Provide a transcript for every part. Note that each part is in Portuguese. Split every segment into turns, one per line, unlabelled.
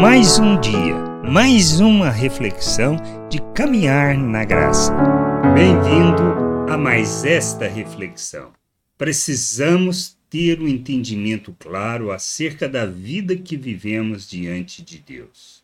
Mais um dia, mais uma reflexão de caminhar na graça. Bem-vindo a mais esta reflexão. Precisamos ter um entendimento claro acerca da vida que vivemos diante de Deus.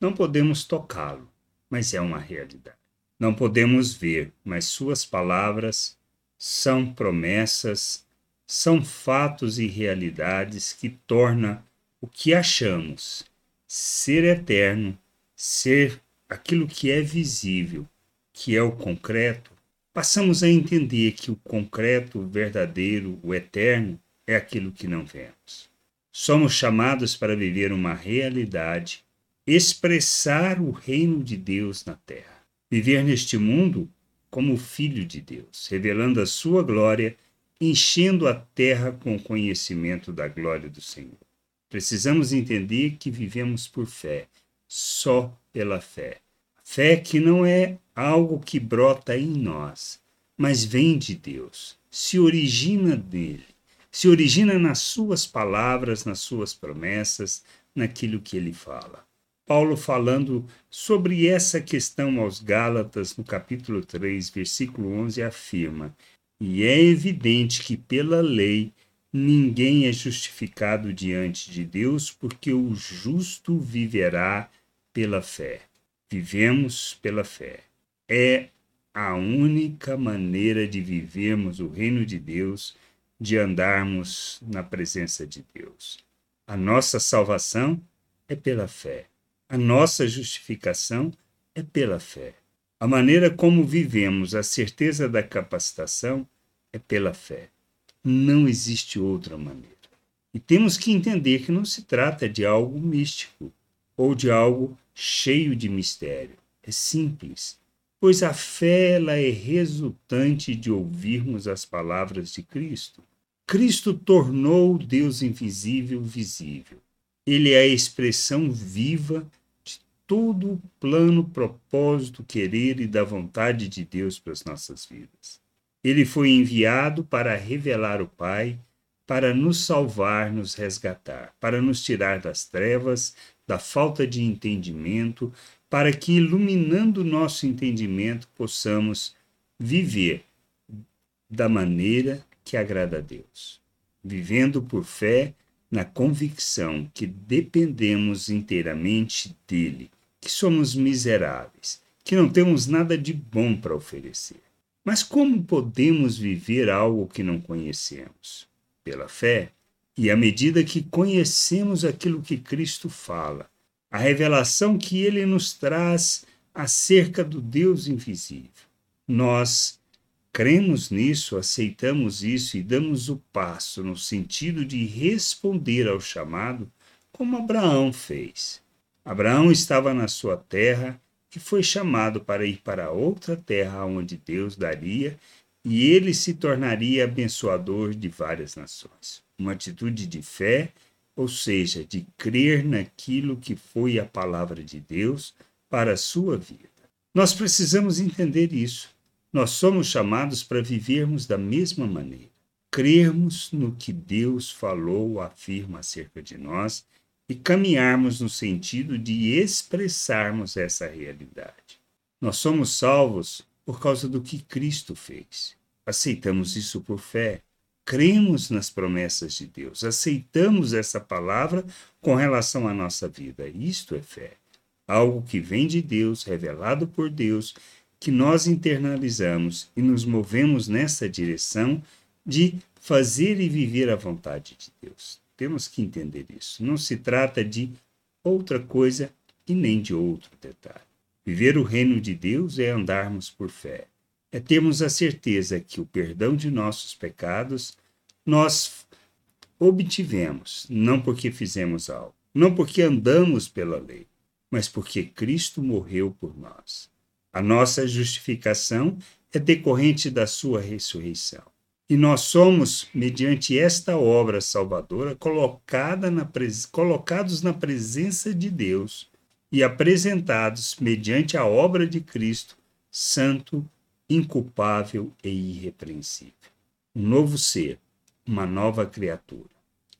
Não podemos tocá-lo, mas é uma realidade. Não podemos ver, mas Suas palavras são promessas, são fatos e realidades que tornam o que achamos ser eterno, ser aquilo que é visível, que é o concreto, passamos a entender que o concreto, o verdadeiro, o eterno, é aquilo que não vemos. Somos chamados para viver uma realidade, expressar o reino de Deus na terra. Viver neste mundo como filho de Deus, revelando a sua glória, enchendo a terra com o conhecimento da glória do Senhor. Precisamos entender que vivemos por fé, só pela fé. Fé que não é algo que brota em nós, mas vem de Deus, se origina dele, se origina nas suas palavras, nas suas promessas, naquilo que ele fala. Paulo falando sobre essa questão aos Gálatas, no capítulo 3, versículo 11, afirma: E é evidente que pela lei Ninguém é justificado diante de Deus, porque o justo viverá pela fé. Vivemos pela fé. É a única maneira de vivermos o reino de Deus, de andarmos na presença de Deus. A nossa salvação é pela fé. A nossa justificação é pela fé. A maneira como vivemos a certeza da capacitação é pela fé. Não existe outra maneira. E temos que entender que não se trata de algo místico ou de algo cheio de mistério. É simples, pois a fé ela é resultante de ouvirmos as palavras de Cristo. Cristo tornou Deus invisível visível. Ele é a expressão viva de todo o plano, propósito, querer e da vontade de Deus para as nossas vidas. Ele foi enviado para revelar o Pai, para nos salvar, nos resgatar, para nos tirar das trevas, da falta de entendimento, para que, iluminando nosso entendimento, possamos viver da maneira que agrada a Deus, vivendo por fé na convicção que dependemos inteiramente dele, que somos miseráveis, que não temos nada de bom para oferecer. Mas como podemos viver algo que não conhecemos? Pela fé. E à medida que conhecemos aquilo que Cristo fala, a revelação que ele nos traz acerca do Deus invisível, nós cremos nisso, aceitamos isso e damos o passo no sentido de responder ao chamado, como Abraão fez. Abraão estava na sua terra que foi chamado para ir para outra terra onde Deus daria e ele se tornaria abençoador de várias nações. Uma atitude de fé, ou seja, de crer naquilo que foi a palavra de Deus para a sua vida. Nós precisamos entender isso. Nós somos chamados para vivermos da mesma maneira. Crermos no que Deus falou, afirma acerca de nós e caminharmos no sentido de expressarmos essa realidade. Nós somos salvos por causa do que Cristo fez. Aceitamos isso por fé. Cremos nas promessas de Deus, aceitamos essa palavra com relação à nossa vida. Isto é fé. Algo que vem de Deus, revelado por Deus, que nós internalizamos e nos movemos nessa direção de fazer e viver a vontade de Deus. Temos que entender isso. Não se trata de outra coisa e nem de outro detalhe. Viver o reino de Deus é andarmos por fé. É termos a certeza que o perdão de nossos pecados nós obtivemos, não porque fizemos algo, não porque andamos pela lei, mas porque Cristo morreu por nós. A nossa justificação é decorrente da sua ressurreição. E nós somos, mediante esta obra salvadora, colocada na colocados na presença de Deus e apresentados, mediante a obra de Cristo, santo, inculpável e irrepreensível. Um novo ser, uma nova criatura.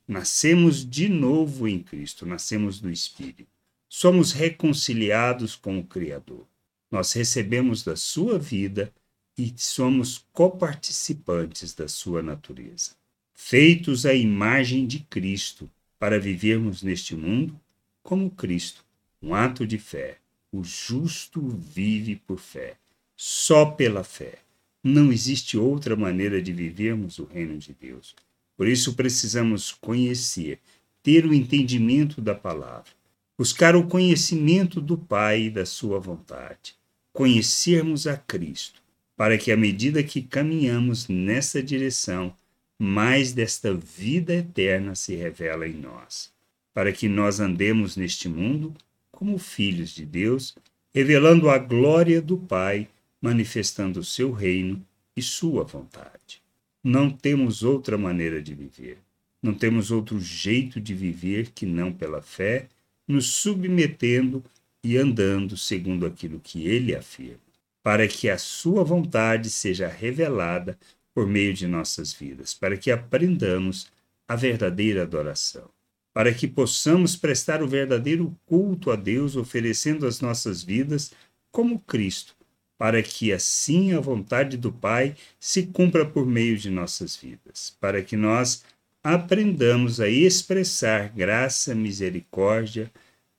Nascemos de novo em Cristo, nascemos do Espírito. somos reconciliados com o Criador. Nós recebemos da sua vida e somos coparticipantes da sua natureza. Feitos à imagem de Cristo para vivermos neste mundo como Cristo, um ato de fé. O justo vive por fé, só pela fé. Não existe outra maneira de vivermos o reino de Deus. Por isso precisamos conhecer, ter o entendimento da palavra, buscar o conhecimento do Pai e da sua vontade, conhecermos a Cristo, para que à medida que caminhamos nessa direção, mais desta vida eterna se revela em nós, para que nós andemos neste mundo como filhos de Deus, revelando a glória do Pai, manifestando o seu reino e sua vontade. Não temos outra maneira de viver. Não temos outro jeito de viver que não pela fé, nos submetendo e andando segundo aquilo que ele afirma, para que a sua vontade seja revelada por meio de nossas vidas, para que aprendamos a verdadeira adoração, para que possamos prestar o verdadeiro culto a Deus, oferecendo as nossas vidas como Cristo, para que assim a vontade do Pai se cumpra por meio de nossas vidas, para que nós aprendamos a expressar graça, misericórdia,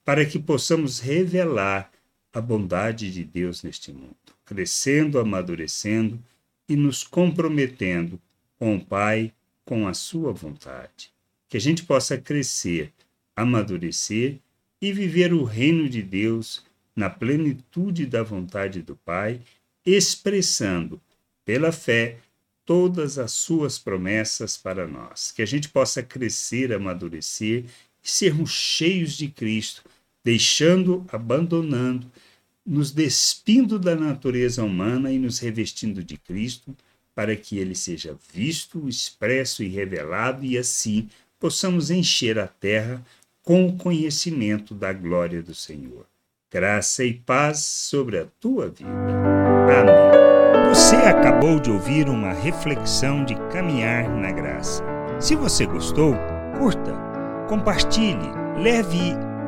para que possamos revelar a bondade de Deus neste mundo, crescendo, amadurecendo e nos comprometendo com o Pai, com a Sua vontade. Que a gente possa crescer, amadurecer e viver o reino de Deus na plenitude da vontade do Pai, expressando pela fé todas as suas promessas para nós. Que a gente possa crescer, amadurecer e sermos cheios de Cristo, deixando, abandonando, nos despindo da natureza humana e nos revestindo de Cristo, para que ele seja visto, expresso e revelado, e assim possamos encher a terra com o conhecimento da glória do Senhor graça e paz sobre a tua vida. Amém.
Você acabou de ouvir uma reflexão de caminhar na graça. Se você gostou, curta, compartilhe, leve